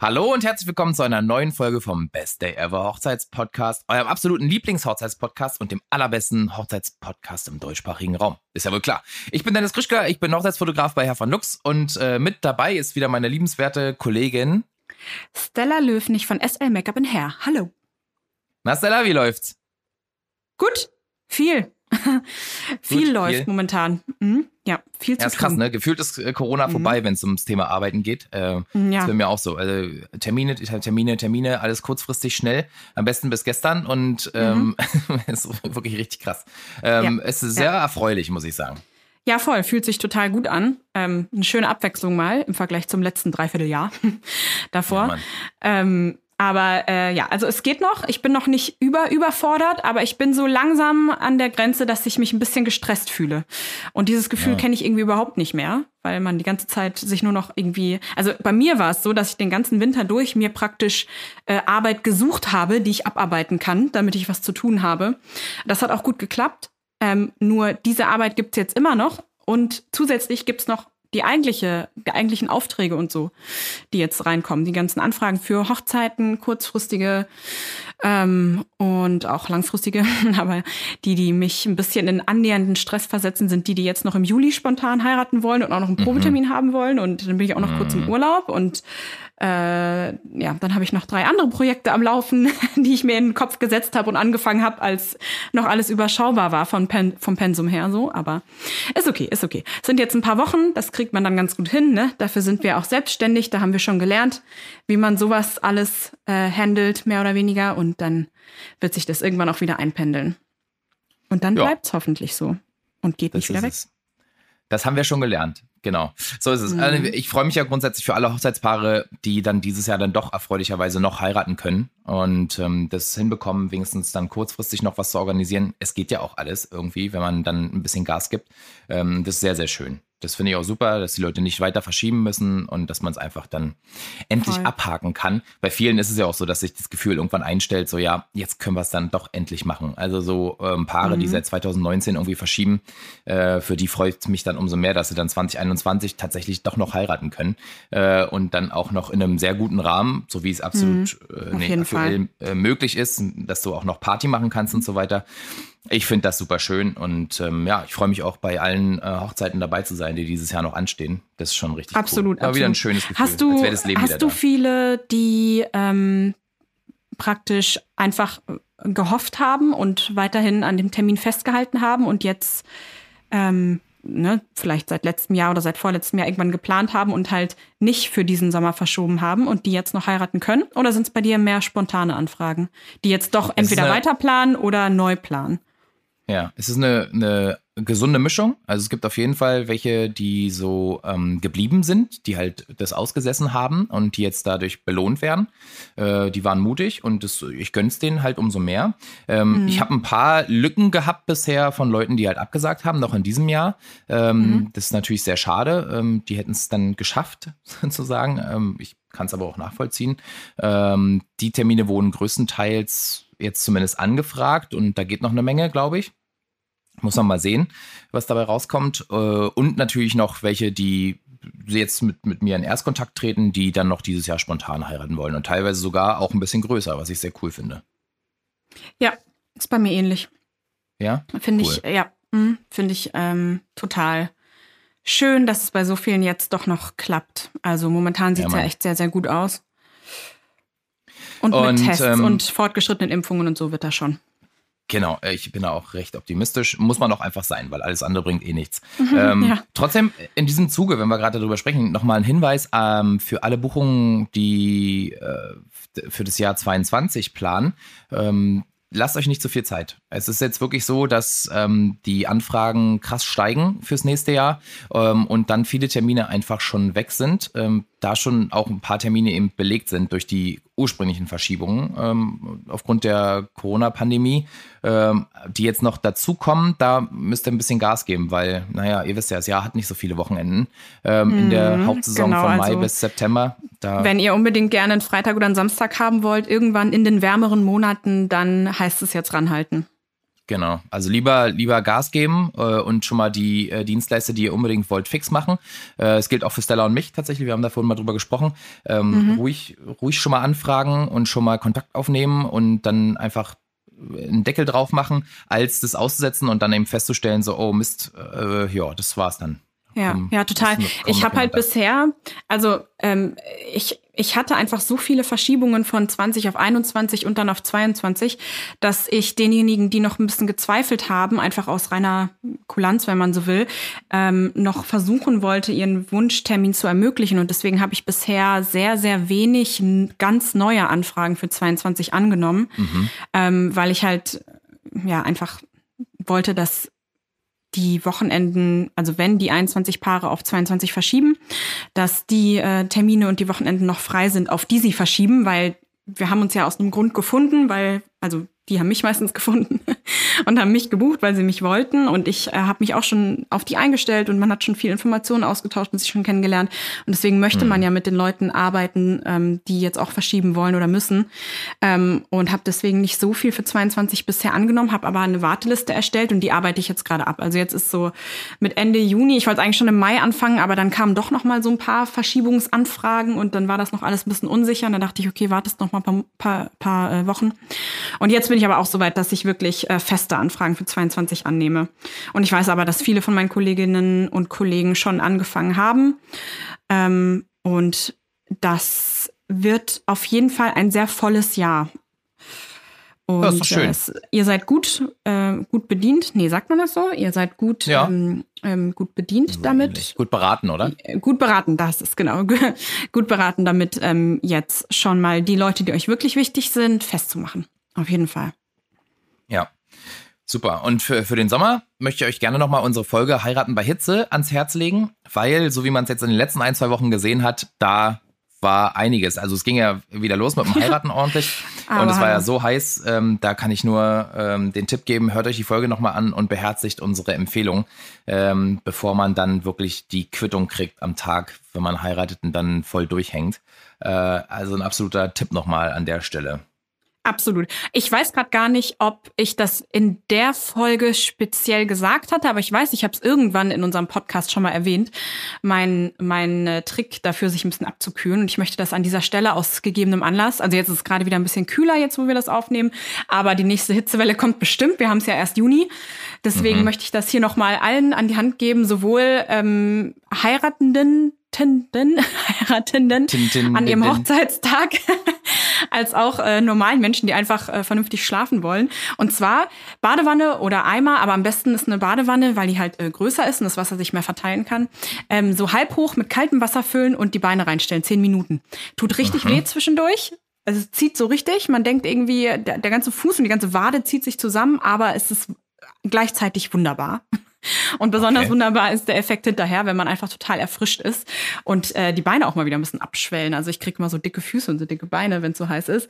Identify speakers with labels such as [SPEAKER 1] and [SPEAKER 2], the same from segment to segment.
[SPEAKER 1] Hallo und herzlich willkommen zu einer neuen Folge vom Best Day Ever Hochzeitspodcast, eurem absoluten Lieblingshochzeitspodcast und dem allerbesten Hochzeitspodcast im deutschsprachigen Raum. Ist ja wohl klar. Ich bin Dennis Krischka, ich bin Hochzeitsfotograf bei Herr von Lux und äh, mit dabei ist wieder meine liebenswerte Kollegin
[SPEAKER 2] Stella Löwnig von SL Makeup in Hair. Hallo.
[SPEAKER 1] Na Stella, wie läuft's?
[SPEAKER 2] Gut, viel. viel Gut, läuft viel. momentan. Mhm. Ja, viel zu ja, ist
[SPEAKER 1] krass, ne? Gefühlt ist äh, Corona mhm. vorbei, wenn es ums Thema Arbeiten geht. Äh, mhm, ja. Das wäre mir auch so. Also Termine, Termine, Termine, alles kurzfristig, schnell. Am besten bis gestern und ähm, mhm. ist wirklich richtig krass. Ähm, ja. Es ist sehr ja. erfreulich, muss ich sagen.
[SPEAKER 2] Ja, voll. Fühlt sich total gut an. Ähm, eine schöne Abwechslung mal im Vergleich zum letzten Dreivierteljahr davor. Ja, ähm, aber äh, ja, also es geht noch. Ich bin noch nicht über überfordert, aber ich bin so langsam an der Grenze, dass ich mich ein bisschen gestresst fühle. Und dieses Gefühl ja. kenne ich irgendwie überhaupt nicht mehr, weil man die ganze Zeit sich nur noch irgendwie. Also bei mir war es so, dass ich den ganzen Winter durch mir praktisch äh, Arbeit gesucht habe, die ich abarbeiten kann, damit ich was zu tun habe. Das hat auch gut geklappt. Ähm, nur diese Arbeit gibt's jetzt immer noch. Und zusätzlich gibt's noch die eigentliche, die eigentlichen Aufträge und so, die jetzt reinkommen, die ganzen Anfragen für Hochzeiten, kurzfristige ähm, und auch langfristige, aber die, die mich ein bisschen in annähernden Stress versetzen, sind die, die jetzt noch im Juli spontan heiraten wollen und auch noch einen mhm. Probetermin mhm. haben wollen und dann bin ich auch noch mhm. kurz im mhm. Urlaub und äh, ja, dann habe ich noch drei andere Projekte am Laufen, die ich mir in den Kopf gesetzt habe und angefangen habe, als noch alles überschaubar war von Pen vom Pensum her so. Aber ist okay, ist okay. sind jetzt ein paar Wochen, das kriegt man dann ganz gut hin. Ne? Dafür sind wir auch selbstständig. Da haben wir schon gelernt, wie man sowas alles äh, handelt, mehr oder weniger. Und dann wird sich das irgendwann auch wieder einpendeln. Und dann ja. bleibt's hoffentlich so und geht das nicht wieder weg. Es.
[SPEAKER 1] Das haben wir schon gelernt. Genau. So ist es. Mhm. Also ich freue mich ja grundsätzlich für alle Hochzeitspaare, die dann dieses Jahr dann doch erfreulicherweise noch heiraten können und ähm, das hinbekommen, wenigstens dann kurzfristig noch was zu organisieren. Es geht ja auch alles irgendwie, wenn man dann ein bisschen Gas gibt. Ähm, das ist sehr, sehr schön. Das finde ich auch super, dass die Leute nicht weiter verschieben müssen und dass man es einfach dann endlich Voll. abhaken kann. Bei vielen ist es ja auch so, dass sich das Gefühl irgendwann einstellt, so ja, jetzt können wir es dann doch endlich machen. Also so ähm, Paare, mhm. die seit 2019 irgendwie verschieben, äh, für die freut es mich dann umso mehr, dass sie dann 2021 tatsächlich doch noch heiraten können äh, und dann auch noch in einem sehr guten Rahmen, so wie es absolut mhm. äh, nee, aktuell äh, möglich ist, dass du auch noch Party machen kannst und so weiter. Ich finde das super schön und ähm, ja, ich freue mich auch bei allen äh, Hochzeiten dabei zu sein, die dieses Jahr noch anstehen. Das ist schon richtig
[SPEAKER 2] absolut,
[SPEAKER 1] cool.
[SPEAKER 2] Aber
[SPEAKER 1] wieder ein schönes Gefühl.
[SPEAKER 2] Hast du, hast du viele, die ähm, praktisch einfach äh, gehofft haben und weiterhin an dem Termin festgehalten haben und jetzt ähm, ne, vielleicht seit letztem Jahr oder seit vorletztem Jahr irgendwann geplant haben und halt nicht für diesen Sommer verschoben haben und die jetzt noch heiraten können? Oder sind es bei dir mehr spontane Anfragen, die jetzt doch entweder weiterplanen oder neu planen?
[SPEAKER 1] Ja, es ist eine, eine gesunde Mischung. Also es gibt auf jeden Fall welche, die so ähm, geblieben sind, die halt das ausgesessen haben und die jetzt dadurch belohnt werden. Äh, die waren mutig und das, ich gönn's denen halt umso mehr. Ähm, mhm. Ich habe ein paar Lücken gehabt bisher von Leuten, die halt abgesagt haben, noch in diesem Jahr. Ähm, mhm. Das ist natürlich sehr schade. Ähm, die hätten es dann geschafft, sozusagen. Ähm, ich kann es aber auch nachvollziehen. Ähm, die Termine wurden größtenteils jetzt zumindest angefragt und da geht noch eine Menge, glaube ich. Muss man mal sehen, was dabei rauskommt. Äh, und natürlich noch welche, die jetzt mit, mit mir in Erstkontakt treten, die dann noch dieses Jahr spontan heiraten wollen. Und teilweise sogar auch ein bisschen größer, was ich sehr cool finde.
[SPEAKER 2] Ja, ist bei mir ähnlich.
[SPEAKER 1] Ja?
[SPEAKER 2] Finde cool. ich, ja, hm, finde ich ähm, total schön, dass es bei so vielen jetzt doch noch klappt. Also momentan sieht es ja, ja, echt sehr, sehr gut aus. Und, und mit Tests ähm, und fortgeschrittenen Impfungen und so wird das schon.
[SPEAKER 1] Genau, äh, ich bin da auch recht optimistisch. Muss man auch einfach sein, weil alles andere bringt eh nichts. Ähm, ja. Trotzdem, in diesem Zuge, wenn wir gerade darüber sprechen, nochmal ein Hinweis ähm, für alle Buchungen, die äh, für das Jahr 22 planen. Ähm, lasst euch nicht zu viel Zeit. Es ist jetzt wirklich so, dass ähm, die Anfragen krass steigen fürs nächste Jahr ähm, und dann viele Termine einfach schon weg sind, ähm, da schon auch ein paar Termine eben belegt sind durch die ursprünglichen Verschiebungen ähm, aufgrund der Corona-Pandemie, ähm, die jetzt noch dazukommen. Da müsst ihr ein bisschen Gas geben, weil, naja, ihr wisst ja, das Jahr hat nicht so viele Wochenenden ähm, in der mhm, Hauptsaison genau, von Mai also, bis September.
[SPEAKER 2] Wenn ihr unbedingt gerne einen Freitag oder einen Samstag haben wollt, irgendwann in den wärmeren Monaten, dann heißt es jetzt ranhalten.
[SPEAKER 1] Genau. Also lieber, lieber Gas geben äh, und schon mal die äh, Dienstleister, die ihr unbedingt wollt, fix machen. Äh, es gilt auch für Stella und mich tatsächlich. Wir haben da vorhin mal drüber gesprochen. Ähm, mhm. ruhig, ruhig schon mal anfragen und schon mal Kontakt aufnehmen und dann einfach einen Deckel drauf machen, als das auszusetzen und dann eben festzustellen, so, oh Mist, äh, ja, das war's dann.
[SPEAKER 2] Ja, um, ja, total. Ich habe halt bisher, also ähm, ich, ich hatte einfach so viele Verschiebungen von 20 auf 21 und dann auf 22, dass ich denjenigen, die noch ein bisschen gezweifelt haben, einfach aus reiner Kulanz, wenn man so will, ähm, noch versuchen wollte, ihren Wunschtermin zu ermöglichen. Und deswegen habe ich bisher sehr, sehr wenig ganz neue Anfragen für 22 angenommen, mhm. ähm, weil ich halt ja einfach wollte, dass die Wochenenden, also wenn die 21 Paare auf 22 verschieben, dass die äh, Termine und die Wochenenden noch frei sind, auf die sie verschieben, weil wir haben uns ja aus einem Grund gefunden, weil, also die haben mich meistens gefunden und haben mich gebucht, weil sie mich wollten. Und ich äh, habe mich auch schon auf die eingestellt und man hat schon viel Informationen ausgetauscht und sich schon kennengelernt. Und deswegen möchte mhm. man ja mit den Leuten arbeiten, ähm, die jetzt auch verschieben wollen oder müssen. Ähm, und habe deswegen nicht so viel für 22 bisher angenommen, habe aber eine Warteliste erstellt und die arbeite ich jetzt gerade ab. Also jetzt ist so mit Ende Juni, ich wollte eigentlich schon im Mai anfangen, aber dann kamen doch noch mal so ein paar Verschiebungsanfragen und dann war das noch alles ein bisschen unsicher. Und dann dachte ich, okay, wartest noch mal ein paar, paar, paar äh, Wochen. Und jetzt bin ich aber auch so weit, dass ich wirklich äh, feste Anfragen für 22 annehme. Und ich weiß aber, dass viele von meinen Kolleginnen und Kollegen schon angefangen haben. Ähm, und das wird auf jeden Fall ein sehr volles Jahr. Und das ist schön. Es, ihr seid gut, äh, gut bedient. Nee, sagt man das so? Ihr seid gut, ja. ähm, ähm, gut bedient damit.
[SPEAKER 1] Gut beraten, oder?
[SPEAKER 2] Äh, gut beraten, das ist genau. gut beraten damit, ähm, jetzt schon mal die Leute, die euch wirklich wichtig sind, festzumachen. Auf jeden Fall.
[SPEAKER 1] Ja. Super. Und für, für den Sommer möchte ich euch gerne nochmal unsere Folge Heiraten bei Hitze ans Herz legen, weil, so wie man es jetzt in den letzten ein, zwei Wochen gesehen hat, da war einiges. Also es ging ja wieder los mit dem Heiraten ordentlich. und es war ja so heiß, ähm, da kann ich nur ähm, den Tipp geben, hört euch die Folge nochmal an und beherzigt unsere Empfehlung, ähm, bevor man dann wirklich die Quittung kriegt am Tag, wenn man heiratet und dann voll durchhängt. Äh, also ein absoluter Tipp nochmal an der Stelle.
[SPEAKER 2] Absolut. Ich weiß gerade gar nicht, ob ich das in der Folge speziell gesagt hatte, aber ich weiß, ich habe es irgendwann in unserem Podcast schon mal erwähnt, mein, mein äh, Trick dafür, sich ein bisschen abzukühlen. Und ich möchte das an dieser Stelle aus gegebenem Anlass, also jetzt ist es gerade wieder ein bisschen kühler, jetzt wo wir das aufnehmen, aber die nächste Hitzewelle kommt bestimmt. Wir haben es ja erst Juni. Deswegen mhm. möchte ich das hier nochmal allen an die Hand geben, sowohl ähm, Heiratenden, Heiratenden, Heiratenden an ihrem Hochzeitstag, als auch äh, normalen Menschen, die einfach äh, vernünftig schlafen wollen. Und zwar Badewanne oder Eimer, aber am besten ist eine Badewanne, weil die halt äh, größer ist und das Wasser sich mehr verteilen kann. Ähm, so halb hoch mit kaltem Wasser füllen und die Beine reinstellen, zehn Minuten. Tut richtig Aha. weh zwischendurch. Also es zieht so richtig. Man denkt irgendwie, der, der ganze Fuß und die ganze Wade zieht sich zusammen, aber es ist gleichzeitig wunderbar. Und besonders okay. wunderbar ist der Effekt hinterher, wenn man einfach total erfrischt ist und äh, die Beine auch mal wieder ein bisschen abschwellen. Also ich kriege mal so dicke Füße und so dicke Beine, wenn es so heiß ist.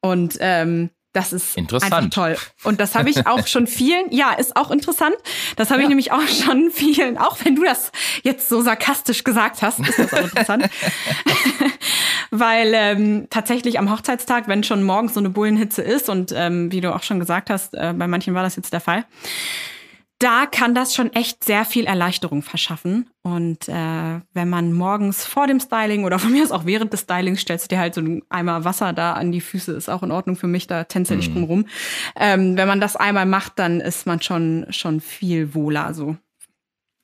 [SPEAKER 2] Und ähm, das ist einfach toll. Und das habe ich auch schon vielen, ja, ist auch interessant. Das habe ja. ich nämlich auch schon vielen, auch wenn du das jetzt so sarkastisch gesagt hast, ist das auch interessant. Weil ähm, tatsächlich am Hochzeitstag, wenn schon morgens so eine Bullenhitze ist und ähm, wie du auch schon gesagt hast, äh, bei manchen war das jetzt der Fall, da kann das schon echt sehr viel Erleichterung verschaffen. Und äh, wenn man morgens vor dem Styling oder von mir aus auch während des Stylings stellst du dir halt so ein Eimer Wasser da an die Füße, ist auch in Ordnung für mich, da tänzel ich mm. drum rum. Ähm, wenn man das einmal macht, dann ist man schon, schon viel wohler. So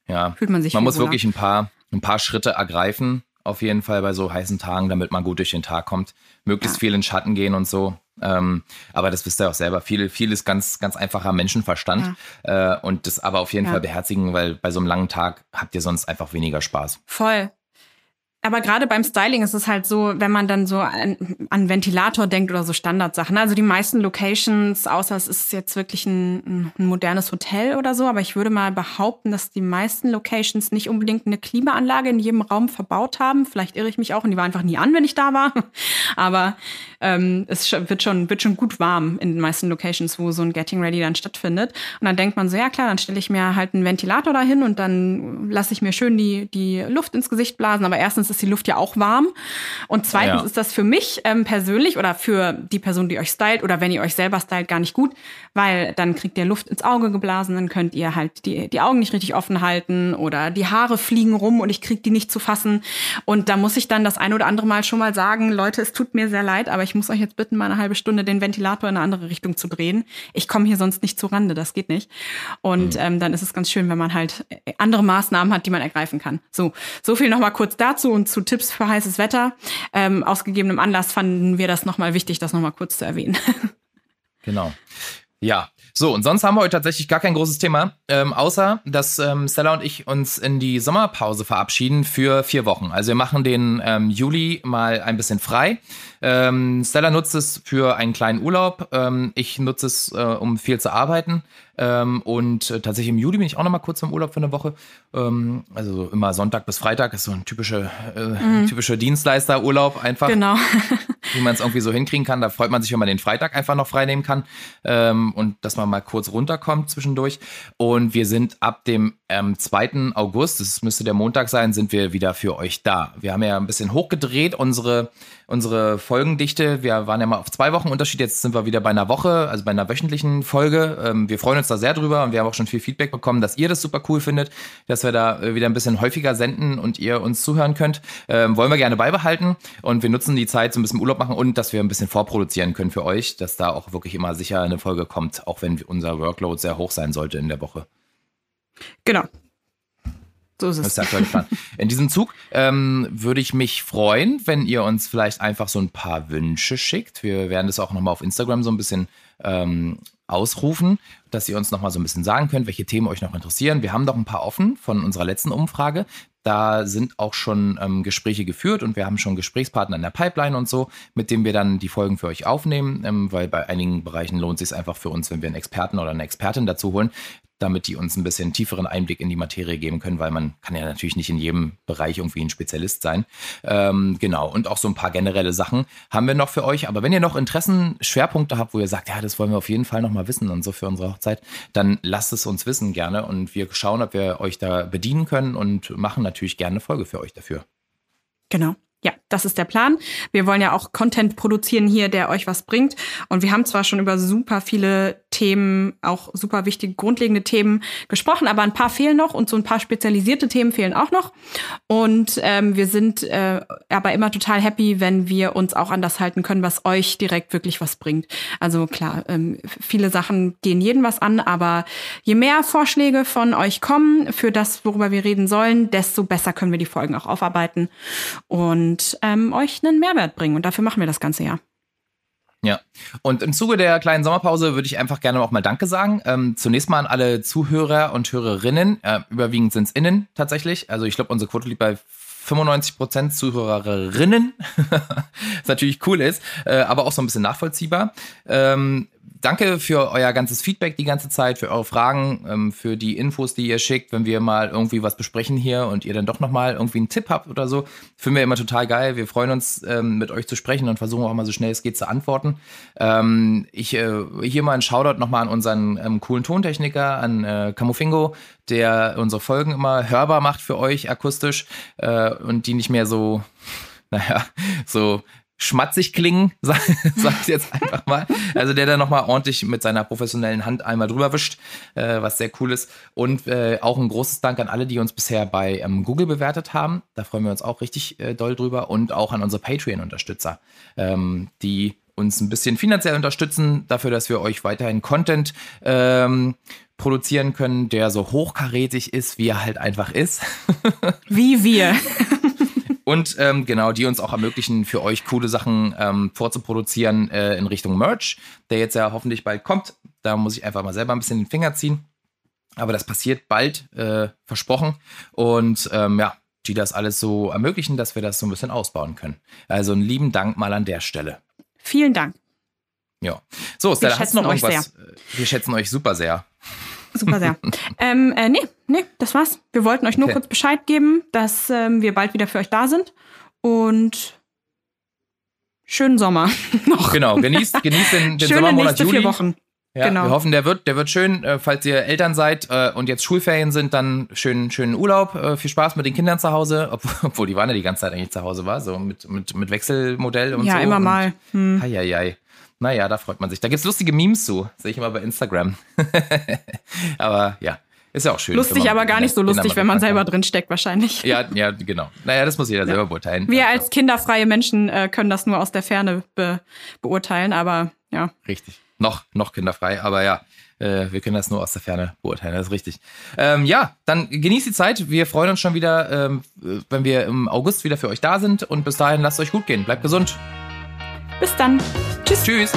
[SPEAKER 1] ja, fühlt man sich. Man muss wohler. wirklich ein paar, ein paar Schritte ergreifen, auf jeden Fall bei so heißen Tagen, damit man gut durch den Tag kommt. Möglichst ja. viel in Schatten gehen und so. Ähm, aber das wisst ihr auch selber. Viel, viel ist ganz, ganz einfacher Menschenverstand. Ja. Äh, und das aber auf jeden ja. Fall beherzigen, weil bei so einem langen Tag habt ihr sonst einfach weniger Spaß.
[SPEAKER 2] Voll. Aber gerade beim Styling ist es halt so, wenn man dann so an, an Ventilator denkt oder so Standardsachen. Also die meisten Locations, außer es ist jetzt wirklich ein, ein, modernes Hotel oder so, aber ich würde mal behaupten, dass die meisten Locations nicht unbedingt eine Klimaanlage in jedem Raum verbaut haben. Vielleicht irre ich mich auch und die war einfach nie an, wenn ich da war. Aber ähm, es wird schon, wird schon gut warm in den meisten Locations, wo so ein Getting Ready dann stattfindet. Und dann denkt man so, ja klar, dann stelle ich mir halt einen Ventilator dahin und dann lasse ich mir schön die, die Luft ins Gesicht blasen. Aber erstens ist ist die Luft ja auch warm. Und zweitens ja. ist das für mich ähm, persönlich oder für die Person, die euch stylt oder wenn ihr euch selber stylt, gar nicht gut, weil dann kriegt ihr Luft ins Auge geblasen, dann könnt ihr halt die, die Augen nicht richtig offen halten oder die Haare fliegen rum und ich krieg die nicht zu fassen. Und da muss ich dann das ein oder andere Mal schon mal sagen, Leute, es tut mir sehr leid, aber ich muss euch jetzt bitten, mal eine halbe Stunde den Ventilator in eine andere Richtung zu drehen. Ich komme hier sonst nicht zu Rande, das geht nicht. Und mhm. ähm, dann ist es ganz schön, wenn man halt andere Maßnahmen hat, die man ergreifen kann. So, so viel nochmal kurz dazu und zu Tipps für heißes Wetter. Ähm, aus gegebenem Anlass fanden wir das nochmal wichtig, das nochmal kurz zu erwähnen.
[SPEAKER 1] Genau. Ja, so, und sonst haben wir heute tatsächlich gar kein großes Thema, ähm, außer dass ähm, Stella und ich uns in die Sommerpause verabschieden für vier Wochen. Also wir machen den ähm, Juli mal ein bisschen frei. Ähm, Stella nutzt es für einen kleinen Urlaub. Ähm, ich nutze es, äh, um viel zu arbeiten. Ähm, und äh, tatsächlich im Juli bin ich auch noch mal kurz im Urlaub für eine Woche. Ähm, also immer Sonntag bis Freitag ist so ein typischer, äh, mhm. typischer Dienstleisterurlaub einfach.
[SPEAKER 2] Genau.
[SPEAKER 1] wie man es irgendwie so hinkriegen kann. Da freut man sich, wenn man den Freitag einfach noch frei nehmen kann ähm, und dass man mal kurz runterkommt zwischendurch. Und wir sind ab dem ähm, 2. August, das müsste der Montag sein, sind wir wieder für euch da. Wir haben ja ein bisschen hochgedreht, unsere, unsere Folgendichte. Wir waren ja mal auf zwei Wochen Unterschied, jetzt sind wir wieder bei einer Woche, also bei einer wöchentlichen Folge. Ähm, wir freuen uns da sehr drüber und wir haben auch schon viel Feedback bekommen, dass ihr das super cool findet, dass wir da äh, wieder ein bisschen häufiger senden und ihr uns zuhören könnt. Ähm, wollen wir gerne beibehalten und wir nutzen die Zeit, so ein bisschen Urlaub machen und dass wir ein bisschen vorproduzieren können für euch, dass da auch wirklich immer sicher eine Folge kommt, auch wenn unser Workload sehr hoch sein sollte in der Woche.
[SPEAKER 2] Genau. So ist es.
[SPEAKER 1] Das ist der Plan. In diesem Zug ähm, würde ich mich freuen, wenn ihr uns vielleicht einfach so ein paar Wünsche schickt. Wir werden das auch nochmal auf Instagram so ein bisschen ähm, ausrufen, dass ihr uns nochmal so ein bisschen sagen könnt, welche Themen euch noch interessieren. Wir haben noch ein paar offen von unserer letzten Umfrage. Da sind auch schon ähm, Gespräche geführt und wir haben schon Gesprächspartner in der Pipeline und so, mit denen wir dann die Folgen für euch aufnehmen, ähm, weil bei einigen Bereichen lohnt es sich einfach für uns, wenn wir einen Experten oder eine Expertin dazu holen, damit die uns ein bisschen tieferen Einblick in die Materie geben können, weil man kann ja natürlich nicht in jedem Bereich irgendwie ein Spezialist sein. Ähm, genau, und auch so ein paar generelle Sachen haben wir noch für euch. Aber wenn ihr noch Interessen, Schwerpunkte habt, wo ihr sagt, ja, das wollen wir auf jeden Fall noch mal wissen und so für unsere Hochzeit, dann lasst es uns wissen gerne und wir schauen, ob wir euch da bedienen können und machen natürlich gerne eine Folge für euch dafür.
[SPEAKER 2] Genau. Ja, das ist der Plan. Wir wollen ja auch Content produzieren hier, der euch was bringt. Und wir haben zwar schon über super viele Themen, auch super wichtige, grundlegende Themen gesprochen, aber ein paar fehlen noch und so ein paar spezialisierte Themen fehlen auch noch. Und ähm, wir sind äh, aber immer total happy, wenn wir uns auch an das halten können, was euch direkt wirklich was bringt. Also klar, ähm, viele Sachen gehen jeden was an, aber je mehr Vorschläge von euch kommen für das, worüber wir reden sollen, desto besser können wir die Folgen auch aufarbeiten. Und und ähm, euch einen Mehrwert bringen. Und dafür machen wir das ganze Jahr.
[SPEAKER 1] Ja, und im Zuge der kleinen Sommerpause würde ich einfach gerne auch mal Danke sagen. Ähm, zunächst mal an alle Zuhörer und Hörerinnen. Äh, überwiegend sind es innen tatsächlich. Also ich glaube, unsere Quote liegt bei 95% Zuhörerinnen, was natürlich cool ist, äh, aber auch so ein bisschen nachvollziehbar. Ähm, danke für euer ganzes Feedback die ganze Zeit, für eure Fragen, ähm, für die Infos, die ihr schickt, wenn wir mal irgendwie was besprechen hier und ihr dann doch nochmal irgendwie einen Tipp habt oder so. Finden wir immer total geil. Wir freuen uns, ähm, mit euch zu sprechen und versuchen auch mal so schnell es geht zu antworten. Ähm, ich äh, hier mal ein Shoutout nochmal an unseren ähm, coolen Tontechniker, an äh, Camufingo, der unsere Folgen immer hörbar macht für euch akustisch äh, und die nicht mehr so naja, so schmatzig klingen, sag, sag ich jetzt einfach mal. Also der da nochmal ordentlich mit seiner professionellen Hand einmal drüber wischt, äh, was sehr cool ist. Und äh, auch ein großes Dank an alle, die uns bisher bei ähm, Google bewertet haben. Da freuen wir uns auch richtig äh, doll drüber. Und auch an unsere Patreon-Unterstützer, ähm, die uns ein bisschen finanziell unterstützen, dafür, dass wir euch weiterhin Content ähm, produzieren können, der so hochkarätig ist, wie er halt einfach ist.
[SPEAKER 2] wie wir.
[SPEAKER 1] Und ähm, genau, die uns auch ermöglichen, für euch coole Sachen ähm, vorzuproduzieren äh, in Richtung Merch, der jetzt ja hoffentlich bald kommt. Da muss ich einfach mal selber ein bisschen den Finger ziehen. Aber das passiert bald, äh, versprochen. Und ähm, ja, die das alles so ermöglichen, dass wir das so ein bisschen ausbauen können. Also einen lieben Dank mal an der Stelle.
[SPEAKER 2] Vielen Dank.
[SPEAKER 1] Ja. So, Stella, hast du noch irgendwas? Sehr. Wir schätzen euch super sehr.
[SPEAKER 2] Super sehr. ähm, äh, nee, nee, das war's. Wir wollten euch nur okay. kurz Bescheid geben, dass ähm, wir bald wieder für euch da sind. Und schönen Sommer
[SPEAKER 1] noch. Genau, genießt, genießt den, den Schöne Sommermonat Juli.
[SPEAKER 2] Vier Wochen.
[SPEAKER 1] Ja, genau. Wir hoffen, der wird, der wird schön. Äh, falls ihr Eltern seid äh, und jetzt Schulferien sind, dann schönen, schönen Urlaub. Äh, viel Spaß mit den Kindern zu Hause, obwohl, obwohl die waren ja die ganze Zeit eigentlich zu Hause war, so mit, mit, mit Wechselmodell und
[SPEAKER 2] ja,
[SPEAKER 1] so.
[SPEAKER 2] Ja, immer mal.
[SPEAKER 1] Hm. Hei, hei, hei. Naja, da freut man sich. Da gibt's lustige Memes zu. Sehe ich immer bei Instagram. aber ja, ist ja auch schön.
[SPEAKER 2] Lustig, aber gar nicht so lustig, wenn man selber drin steckt, wahrscheinlich.
[SPEAKER 1] Ja, ja, genau. Naja, das muss jeder ja. selber beurteilen.
[SPEAKER 2] Wir als kinderfreie Menschen äh, können das nur aus der Ferne be beurteilen, aber ja.
[SPEAKER 1] Richtig. Noch, noch kinderfrei, aber ja. Äh, wir können das nur aus der Ferne beurteilen, das ist richtig. Ähm, ja, dann genießt die Zeit. Wir freuen uns schon wieder, ähm, wenn wir im August wieder für euch da sind. Und bis dahin lasst euch gut gehen. Bleibt gesund.
[SPEAKER 2] Bis dann.
[SPEAKER 1] Tschüss. Tschüss.